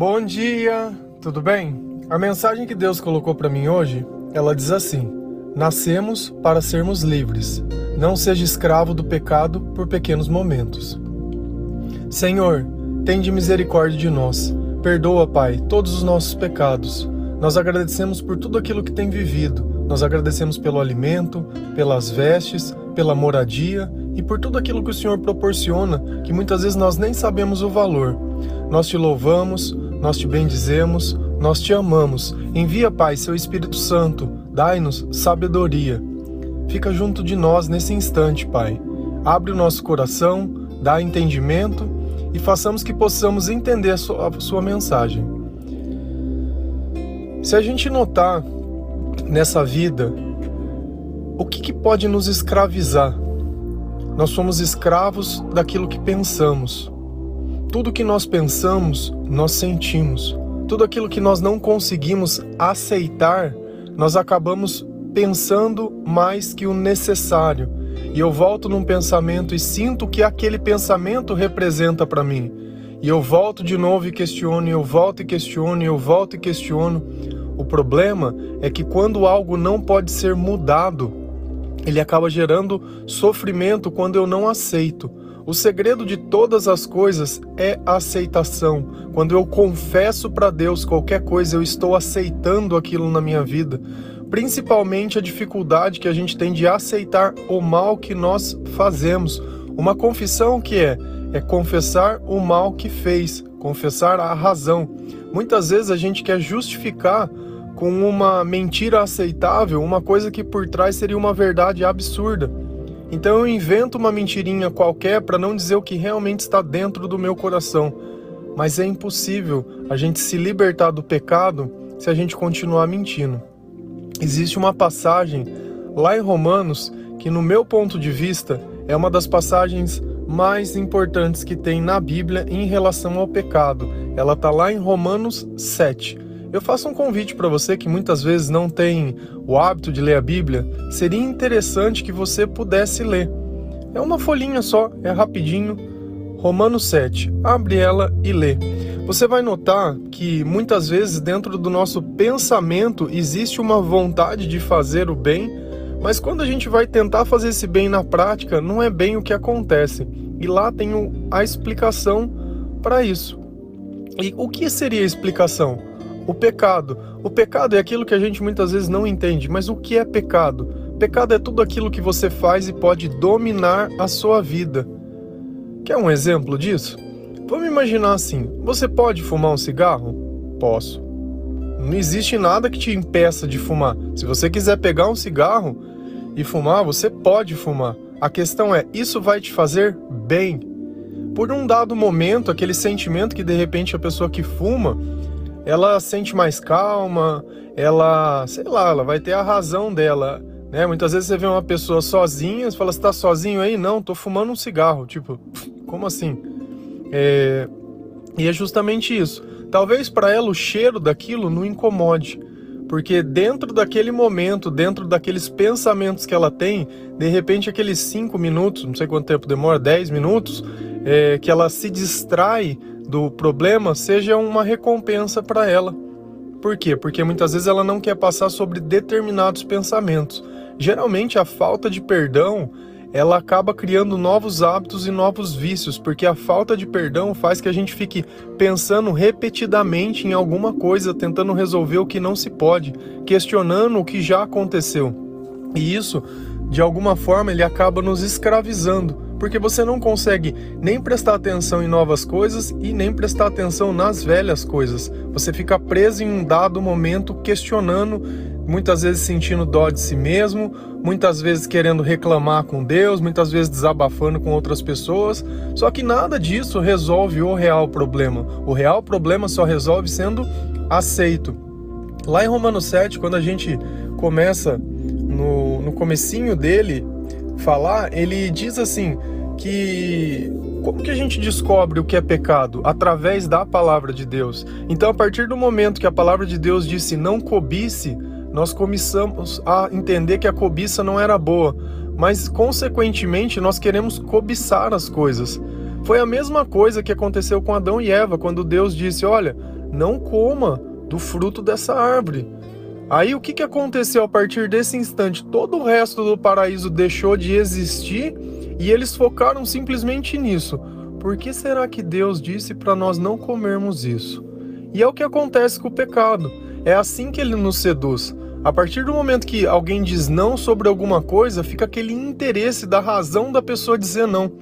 Bom dia, tudo bem? A mensagem que Deus colocou para mim hoje, ela diz assim: Nascemos para sermos livres. Não seja escravo do pecado por pequenos momentos. Senhor, tende misericórdia de nós. Perdoa, Pai, todos os nossos pecados. Nós agradecemos por tudo aquilo que tem vivido. Nós agradecemos pelo alimento, pelas vestes, pela moradia e por tudo aquilo que o Senhor proporciona, que muitas vezes nós nem sabemos o valor. Nós te louvamos, nós te bendizemos, nós te amamos. Envia, Pai, seu Espírito Santo, dai-nos sabedoria. Fica junto de nós nesse instante, Pai. Abre o nosso coração, dá entendimento e façamos que possamos entender a sua, a sua mensagem. Se a gente notar nessa vida, o que, que pode nos escravizar? Nós somos escravos daquilo que pensamos. Tudo que nós pensamos, nós sentimos. Tudo aquilo que nós não conseguimos aceitar, nós acabamos pensando mais que o necessário. E eu volto num pensamento e sinto que aquele pensamento representa para mim. E eu volto de novo e questiono, e eu volto e questiono, e eu volto e questiono. O problema é que quando algo não pode ser mudado, ele acaba gerando sofrimento quando eu não aceito. O segredo de todas as coisas é a aceitação. Quando eu confesso para Deus qualquer coisa, eu estou aceitando aquilo na minha vida. Principalmente a dificuldade que a gente tem de aceitar o mal que nós fazemos. Uma confissão que é é confessar o mal que fez, confessar a razão. Muitas vezes a gente quer justificar com uma mentira aceitável uma coisa que por trás seria uma verdade absurda. Então eu invento uma mentirinha qualquer para não dizer o que realmente está dentro do meu coração. Mas é impossível a gente se libertar do pecado se a gente continuar mentindo. Existe uma passagem lá em Romanos que, no meu ponto de vista, é uma das passagens mais importantes que tem na Bíblia em relação ao pecado. Ela está lá em Romanos 7. Eu faço um convite para você que muitas vezes não tem o hábito de ler a Bíblia, seria interessante que você pudesse ler. É uma folhinha só, é rapidinho. Romanos 7. Abre ela e lê. Você vai notar que muitas vezes dentro do nosso pensamento existe uma vontade de fazer o bem, mas quando a gente vai tentar fazer esse bem na prática, não é bem o que acontece. E lá tem a explicação para isso. E o que seria a explicação? O pecado. O pecado é aquilo que a gente muitas vezes não entende, mas o que é pecado? Pecado é tudo aquilo que você faz e pode dominar a sua vida. Quer um exemplo disso? Vamos imaginar assim: você pode fumar um cigarro? Posso. Não existe nada que te impeça de fumar. Se você quiser pegar um cigarro e fumar, você pode fumar. A questão é: isso vai te fazer bem? Por um dado momento, aquele sentimento que de repente a pessoa que fuma ela sente mais calma, ela, sei lá, ela vai ter a razão dela, né? Muitas vezes você vê uma pessoa sozinha, você fala, você tá sozinho aí? Não, tô fumando um cigarro, tipo, como assim? É... E é justamente isso. Talvez para ela o cheiro daquilo não incomode, porque dentro daquele momento, dentro daqueles pensamentos que ela tem, de repente aqueles 5 minutos, não sei quanto tempo demora, 10 minutos, é, que ela se distrai do problema seja uma recompensa para ela. Por quê? Porque muitas vezes ela não quer passar sobre determinados pensamentos. Geralmente a falta de perdão, ela acaba criando novos hábitos e novos vícios, porque a falta de perdão faz que a gente fique pensando repetidamente em alguma coisa, tentando resolver o que não se pode, questionando o que já aconteceu. E isso, de alguma forma, ele acaba nos escravizando porque você não consegue nem prestar atenção em novas coisas e nem prestar atenção nas velhas coisas. Você fica preso em um dado momento questionando, muitas vezes sentindo dó de si mesmo, muitas vezes querendo reclamar com Deus, muitas vezes desabafando com outras pessoas. Só que nada disso resolve o real problema. O real problema só resolve sendo aceito. Lá em Romanos 7, quando a gente começa no, no comecinho dele, falar, ele diz assim que como que a gente descobre o que é pecado? Através da palavra de Deus. Então, a partir do momento que a palavra de Deus disse não cobice, nós começamos a entender que a cobiça não era boa, mas consequentemente nós queremos cobiçar as coisas. Foi a mesma coisa que aconteceu com Adão e Eva, quando Deus disse: Olha, não coma do fruto dessa árvore. Aí o que, que aconteceu a partir desse instante? Todo o resto do paraíso deixou de existir e eles focaram simplesmente nisso. Por que será que Deus disse para nós não comermos isso? E é o que acontece com o pecado. É assim que ele nos seduz. A partir do momento que alguém diz não sobre alguma coisa, fica aquele interesse da razão da pessoa dizer não.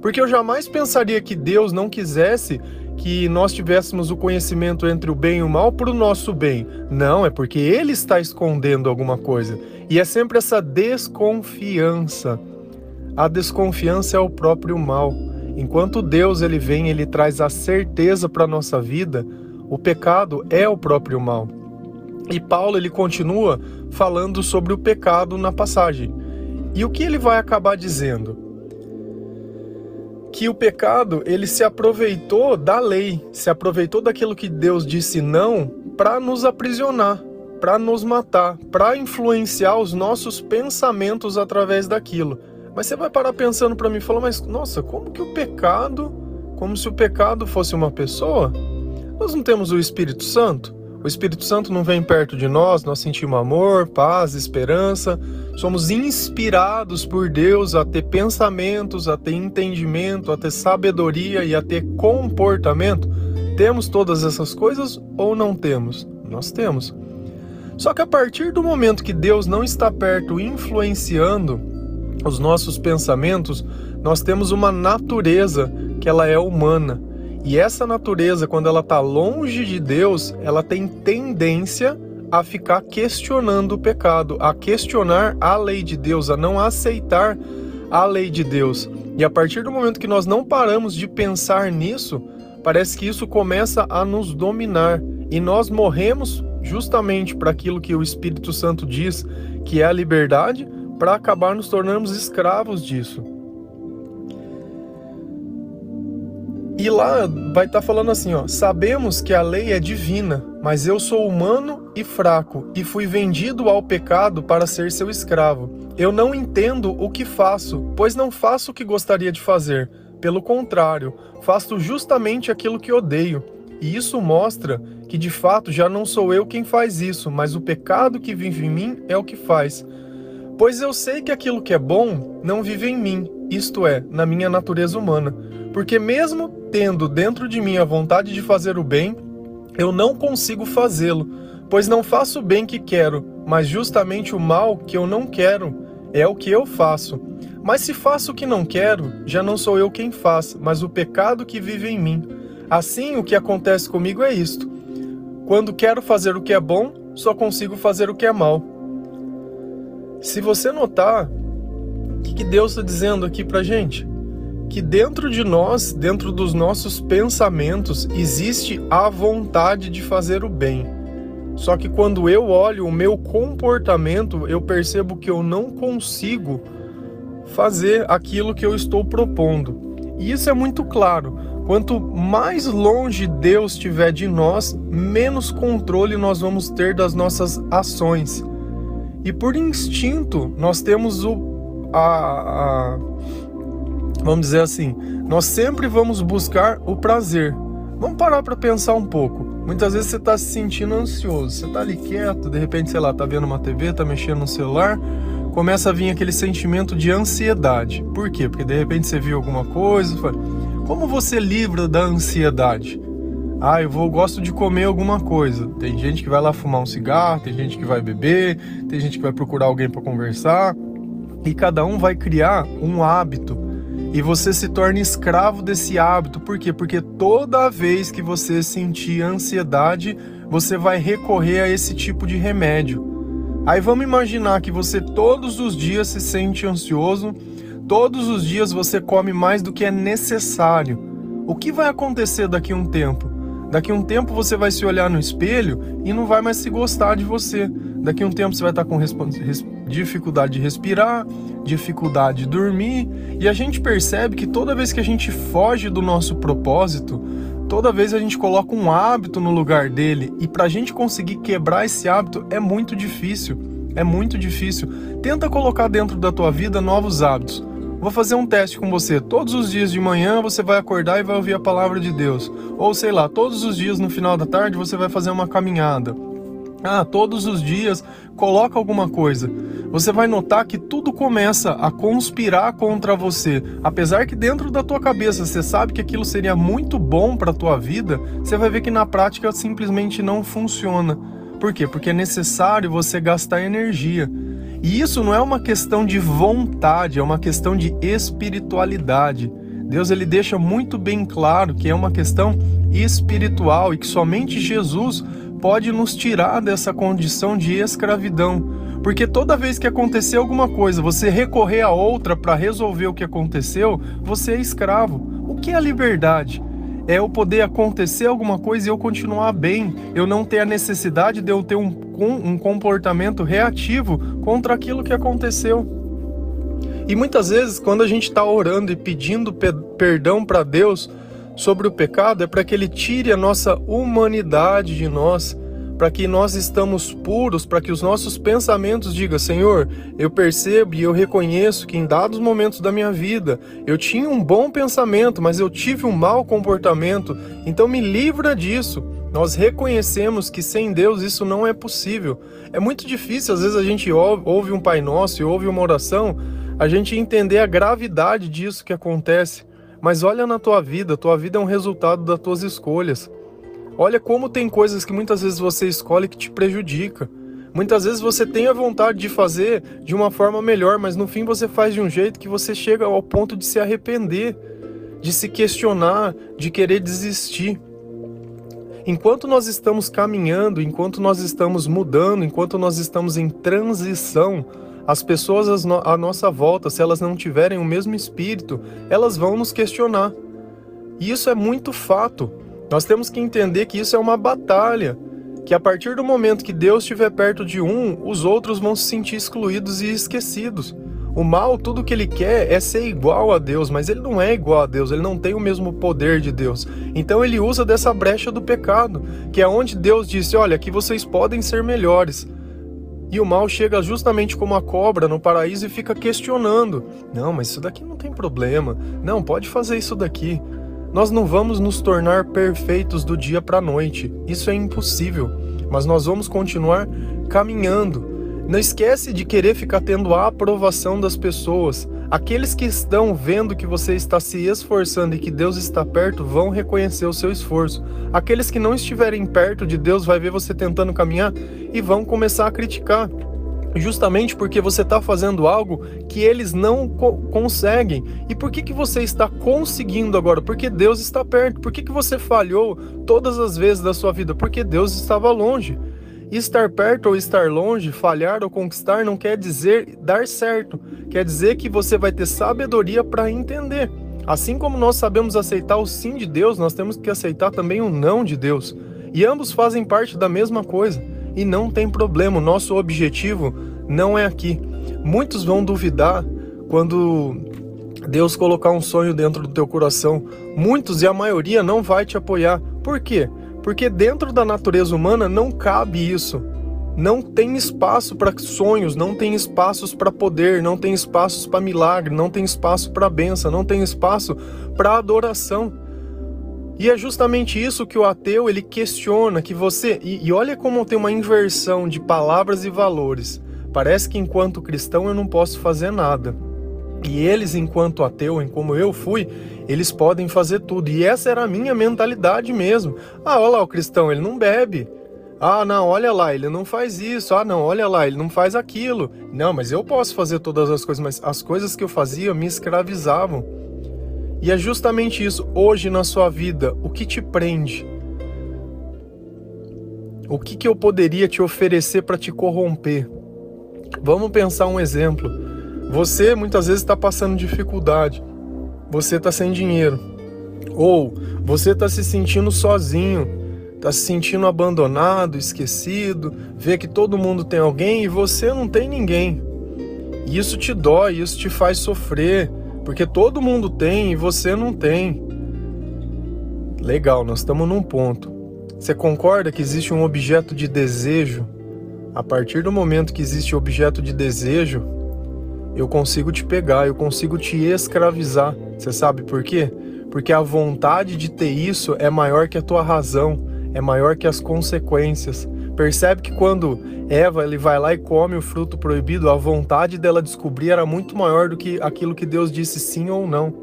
Porque eu jamais pensaria que Deus não quisesse que nós tivéssemos o conhecimento entre o bem e o mal para o nosso bem. Não, é porque Ele está escondendo alguma coisa. E é sempre essa desconfiança. A desconfiança é o próprio mal. Enquanto Deus ele vem, ele traz a certeza para a nossa vida, o pecado é o próprio mal. E Paulo ele continua falando sobre o pecado na passagem. E o que ele vai acabar dizendo? Que o pecado ele se aproveitou da lei, se aproveitou daquilo que Deus disse não para nos aprisionar, para nos matar, para influenciar os nossos pensamentos através daquilo. Mas você vai parar pensando para mim e falar, mas nossa, como que o pecado, como se o pecado fosse uma pessoa? Nós não temos o Espírito Santo? O Espírito Santo não vem perto de nós, nós sentimos amor, paz, esperança, somos inspirados por Deus a ter pensamentos, a ter entendimento, a ter sabedoria e a ter comportamento. Temos todas essas coisas ou não temos? Nós temos. Só que a partir do momento que Deus não está perto influenciando os nossos pensamentos, nós temos uma natureza que ela é humana. E essa natureza, quando ela está longe de Deus, ela tem tendência a ficar questionando o pecado, a questionar a lei de Deus, a não aceitar a lei de Deus. E a partir do momento que nós não paramos de pensar nisso, parece que isso começa a nos dominar e nós morremos justamente para aquilo que o Espírito Santo diz que é a liberdade, para acabar nos tornarmos escravos disso. E lá vai estar tá falando assim, ó: "Sabemos que a lei é divina, mas eu sou humano e fraco e fui vendido ao pecado para ser seu escravo. Eu não entendo o que faço, pois não faço o que gostaria de fazer. Pelo contrário, faço justamente aquilo que odeio. E isso mostra que de fato já não sou eu quem faz isso, mas o pecado que vive em mim é o que faz. Pois eu sei que aquilo que é bom não vive em mim, isto é, na minha natureza humana. Porque mesmo tendo dentro de mim a vontade de fazer o bem, eu não consigo fazê-lo, pois não faço o bem que quero, mas justamente o mal que eu não quero é o que eu faço. Mas se faço o que não quero, já não sou eu quem faz, mas o pecado que vive em mim. Assim, o que acontece comigo é isto: quando quero fazer o que é bom, só consigo fazer o que é mal. Se você notar, o que Deus está dizendo aqui para gente? Que dentro de nós, dentro dos nossos pensamentos, existe a vontade de fazer o bem. Só que quando eu olho o meu comportamento, eu percebo que eu não consigo fazer aquilo que eu estou propondo. E isso é muito claro. Quanto mais longe Deus estiver de nós, menos controle nós vamos ter das nossas ações. E por instinto, nós temos o, a, a vamos dizer assim, nós sempre vamos buscar o prazer. Vamos parar para pensar um pouco. Muitas vezes você está se sentindo ansioso, você está ali quieto, de repente, sei lá, está vendo uma TV, está mexendo no celular, começa a vir aquele sentimento de ansiedade. Por quê? Porque de repente você viu alguma coisa. Como você livra da ansiedade? Ah, eu vou, gosto de comer alguma coisa. Tem gente que vai lá fumar um cigarro, tem gente que vai beber, tem gente que vai procurar alguém para conversar. E cada um vai criar um hábito e você se torna escravo desse hábito. Por quê? Porque toda vez que você sentir ansiedade, você vai recorrer a esse tipo de remédio. Aí vamos imaginar que você todos os dias se sente ansioso, todos os dias você come mais do que é necessário. O que vai acontecer daqui a um tempo? Daqui um tempo você vai se olhar no espelho e não vai mais se gostar de você. Daqui um tempo você vai estar com dificuldade de respirar, dificuldade de dormir, e a gente percebe que toda vez que a gente foge do nosso propósito, toda vez a gente coloca um hábito no lugar dele, e para a gente conseguir quebrar esse hábito é muito difícil. É muito difícil. Tenta colocar dentro da tua vida novos hábitos. Vou fazer um teste com você. Todos os dias de manhã você vai acordar e vai ouvir a palavra de Deus. Ou sei lá, todos os dias no final da tarde você vai fazer uma caminhada. Ah, todos os dias coloca alguma coisa. Você vai notar que tudo começa a conspirar contra você. Apesar que dentro da tua cabeça você sabe que aquilo seria muito bom para tua vida, você vai ver que na prática simplesmente não funciona. Por quê? Porque é necessário você gastar energia. E isso não é uma questão de vontade, é uma questão de espiritualidade. Deus ele deixa muito bem claro que é uma questão espiritual e que somente Jesus pode nos tirar dessa condição de escravidão. Porque toda vez que acontecer alguma coisa, você recorrer a outra para resolver o que aconteceu, você é escravo. O que é a liberdade? É eu poder acontecer alguma coisa e eu continuar bem, eu não ter a necessidade de eu ter um, um comportamento reativo contra aquilo que aconteceu. E muitas vezes, quando a gente está orando e pedindo perdão para Deus sobre o pecado, é para que Ele tire a nossa humanidade de nós, para que nós estamos puros, para que os nossos pensamentos digam: Senhor, eu percebo e eu reconheço que em dados momentos da minha vida eu tinha um bom pensamento, mas eu tive um mau comportamento, então me livra disso. Nós reconhecemos que sem Deus isso não é possível. É muito difícil, às vezes a gente ouve um Pai Nosso e ouve uma oração, a gente entender a gravidade disso que acontece. Mas olha na tua vida, tua vida é um resultado das tuas escolhas. Olha como tem coisas que muitas vezes você escolhe que te prejudica. Muitas vezes você tem a vontade de fazer de uma forma melhor, mas no fim você faz de um jeito que você chega ao ponto de se arrepender, de se questionar, de querer desistir. Enquanto nós estamos caminhando, enquanto nós estamos mudando, enquanto nós estamos em transição, as pessoas à nossa volta, se elas não tiverem o mesmo espírito, elas vão nos questionar. E isso é muito fato. Nós temos que entender que isso é uma batalha, que a partir do momento que Deus estiver perto de um, os outros vão se sentir excluídos e esquecidos. O mal, tudo que ele quer é ser igual a Deus, mas ele não é igual a Deus, ele não tem o mesmo poder de Deus. Então ele usa dessa brecha do pecado, que é onde Deus disse: Olha, aqui vocês podem ser melhores. E o mal chega justamente como a cobra no paraíso e fica questionando: Não, mas isso daqui não tem problema. Não, pode fazer isso daqui. Nós não vamos nos tornar perfeitos do dia para a noite, isso é impossível, mas nós vamos continuar caminhando. Não esquece de querer ficar tendo a aprovação das pessoas. Aqueles que estão vendo que você está se esforçando e que Deus está perto vão reconhecer o seu esforço. Aqueles que não estiverem perto de Deus vai ver você tentando caminhar e vão começar a criticar justamente porque você está fazendo algo que eles não co conseguem. E por que, que você está conseguindo agora? Porque Deus está perto. Por que, que você falhou todas as vezes da sua vida? Porque Deus estava longe. Estar perto ou estar longe, falhar ou conquistar não quer dizer dar certo. Quer dizer que você vai ter sabedoria para entender. Assim como nós sabemos aceitar o sim de Deus, nós temos que aceitar também o não de Deus. E ambos fazem parte da mesma coisa e não tem problema, o nosso objetivo não é aqui. Muitos vão duvidar quando Deus colocar um sonho dentro do teu coração. Muitos e a maioria não vai te apoiar. Por quê? Porque dentro da natureza humana não cabe isso. Não tem espaço para sonhos, não tem espaços para poder, não tem espaços para milagre, não tem espaço para benção, não tem espaço para adoração. E é justamente isso que o ateu ele questiona que você e, e, olha como tem uma inversão de palavras e valores. Parece que enquanto cristão eu não posso fazer nada. E eles, enquanto ateu, em como eu fui, eles podem fazer tudo. E essa era a minha mentalidade mesmo. Ah, olha lá o cristão, ele não bebe. Ah, não, olha lá, ele não faz isso. Ah, não, olha lá, ele não faz aquilo. Não, mas eu posso fazer todas as coisas, mas as coisas que eu fazia me escravizavam. E é justamente isso, hoje na sua vida, o que te prende? O que, que eu poderia te oferecer para te corromper? Vamos pensar um exemplo. Você muitas vezes está passando dificuldade, você está sem dinheiro, ou você está se sentindo sozinho, está se sentindo abandonado, esquecido, vê que todo mundo tem alguém e você não tem ninguém. Isso te dói, isso te faz sofrer porque todo mundo tem e você não tem. Legal, nós estamos num ponto. Você concorda que existe um objeto de desejo? A partir do momento que existe objeto de desejo, eu consigo te pegar, eu consigo te escravizar. Você sabe por quê? Porque a vontade de ter isso é maior que a tua razão, é maior que as consequências. Percebe que quando Eva ele vai lá e come o fruto proibido, a vontade dela descobrir era muito maior do que aquilo que Deus disse sim ou não.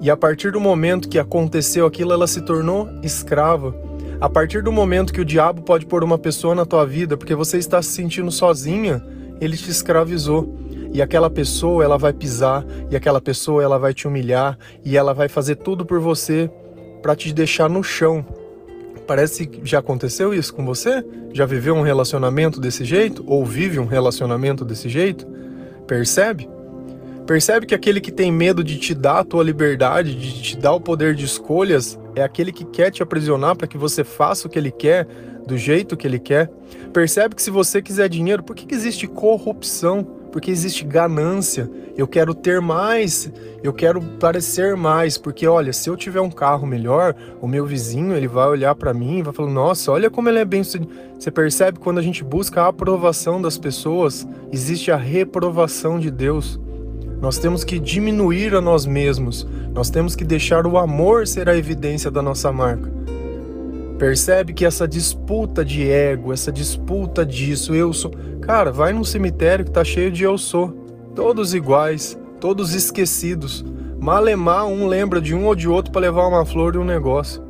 E a partir do momento que aconteceu aquilo, ela se tornou escrava. A partir do momento que o diabo pode pôr uma pessoa na tua vida porque você está se sentindo sozinha, ele te escravizou. E aquela pessoa, ela vai pisar, e aquela pessoa, ela vai te humilhar, e ela vai fazer tudo por você para te deixar no chão. Parece que já aconteceu isso com você? Já viveu um relacionamento desse jeito? Ou vive um relacionamento desse jeito? Percebe? Percebe que aquele que tem medo de te dar a tua liberdade, de te dar o poder de escolhas, é aquele que quer te aprisionar para que você faça o que ele quer, do jeito que ele quer. Percebe que se você quiser dinheiro, por que, que existe corrupção? Porque existe ganância. Eu quero ter mais, eu quero parecer mais, porque olha, se eu tiver um carro melhor, o meu vizinho ele vai olhar para mim e vai falar: "Nossa, olha como ele é bem sucedido". Você percebe quando a gente busca a aprovação das pessoas, existe a reprovação de Deus. Nós temos que diminuir a nós mesmos. Nós temos que deixar o amor ser a evidência da nossa marca. Percebe que essa disputa de ego, essa disputa disso, eu sou. Cara, vai num cemitério que tá cheio de eu sou. Todos iguais, todos esquecidos. Malemar, um lembra de um ou de outro para levar uma flor e um negócio.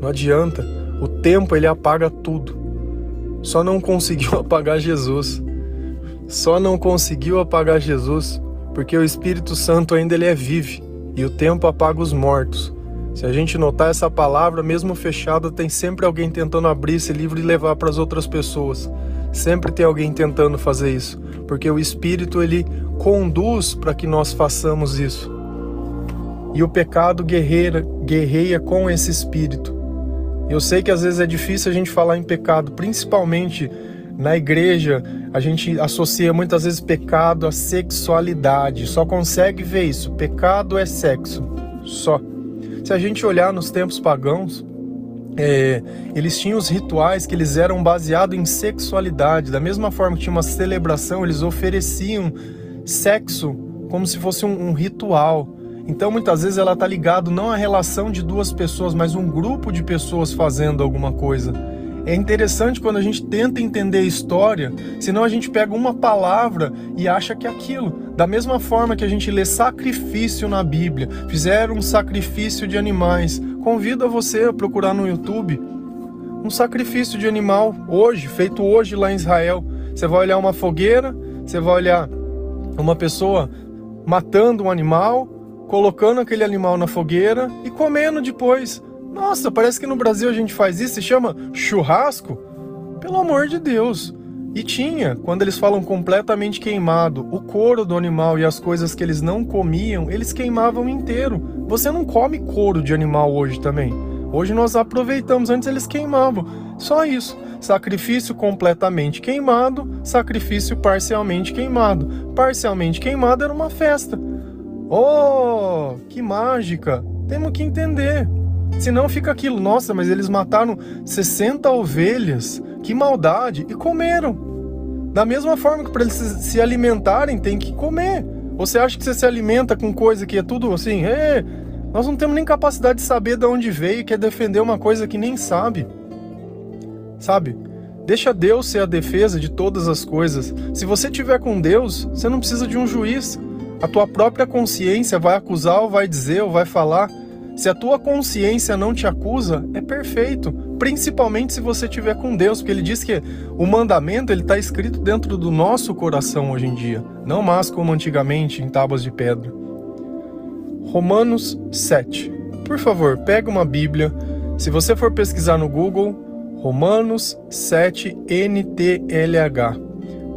Não adianta. O tempo ele apaga tudo. Só não conseguiu apagar Jesus só não conseguiu apagar Jesus porque o Espírito Santo ainda ele é vive e o tempo apaga os mortos. Se a gente notar essa palavra, mesmo fechada, tem sempre alguém tentando abrir esse livro e levar para as outras pessoas. Sempre tem alguém tentando fazer isso, porque o Espírito ele conduz para que nós façamos isso. E o pecado guerreira, guerreia com esse espírito. Eu sei que às vezes é difícil a gente falar em pecado, principalmente na igreja, a gente associa muitas vezes pecado à sexualidade. Só consegue ver isso. Pecado é sexo. Só. Se a gente olhar nos tempos pagãos, é, eles tinham os rituais que eles eram baseados em sexualidade. Da mesma forma que tinha uma celebração, eles ofereciam sexo como se fosse um, um ritual. Então, muitas vezes ela está ligado não à relação de duas pessoas, mas um grupo de pessoas fazendo alguma coisa. É interessante quando a gente tenta entender a história, senão a gente pega uma palavra e acha que é aquilo. Da mesma forma que a gente lê sacrifício na Bíblia, fizeram um sacrifício de animais. Convido a você a procurar no YouTube um sacrifício de animal hoje, feito hoje lá em Israel. Você vai olhar uma fogueira, você vai olhar uma pessoa matando um animal, colocando aquele animal na fogueira e comendo depois. Nossa, parece que no Brasil a gente faz isso, se chama churrasco? Pelo amor de Deus. E tinha, quando eles falam completamente queimado, o couro do animal e as coisas que eles não comiam, eles queimavam inteiro. Você não come couro de animal hoje também. Hoje nós aproveitamos, antes eles queimavam. Só isso. Sacrifício completamente queimado, sacrifício parcialmente queimado. Parcialmente queimado era uma festa. Oh, que mágica! Temos que entender. Senão fica aquilo, nossa, mas eles mataram 60 ovelhas, que maldade, e comeram. Da mesma forma que para eles se alimentarem tem que comer. Você acha que você se alimenta com coisa que é tudo assim? É, nós não temos nem capacidade de saber de onde veio quer defender uma coisa que nem sabe. Sabe? Deixa Deus ser a defesa de todas as coisas. Se você tiver com Deus, você não precisa de um juiz. A tua própria consciência vai acusar ou vai dizer ou vai falar. Se a tua consciência não te acusa, é perfeito, principalmente se você estiver com Deus, porque ele diz que o mandamento ele está escrito dentro do nosso coração hoje em dia, não mais como antigamente em tábuas de pedra. Romanos 7. Por favor, pega uma Bíblia. Se você for pesquisar no Google, Romanos 7 NTLH.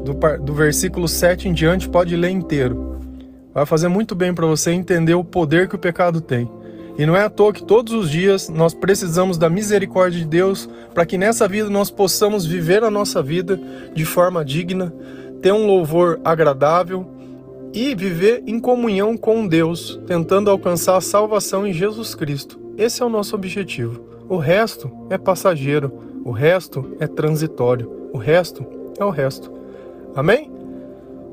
Do, do versículo 7 em diante, pode ler inteiro. Vai fazer muito bem para você entender o poder que o pecado tem. E não é à toa que todos os dias nós precisamos da misericórdia de Deus para que nessa vida nós possamos viver a nossa vida de forma digna, ter um louvor agradável e viver em comunhão com Deus, tentando alcançar a salvação em Jesus Cristo. Esse é o nosso objetivo. O resto é passageiro, o resto é transitório, o resto é o resto. Amém?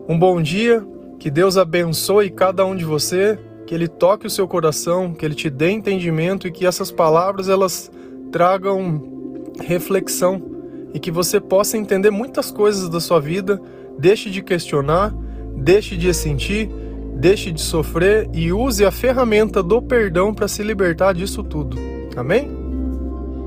Um bom dia, que Deus abençoe cada um de você, que Ele toque o seu coração, que Ele te dê entendimento e que essas palavras elas tragam reflexão e que você possa entender muitas coisas da sua vida, deixe de questionar, deixe de sentir, deixe de sofrer e use a ferramenta do perdão para se libertar disso tudo. Amém?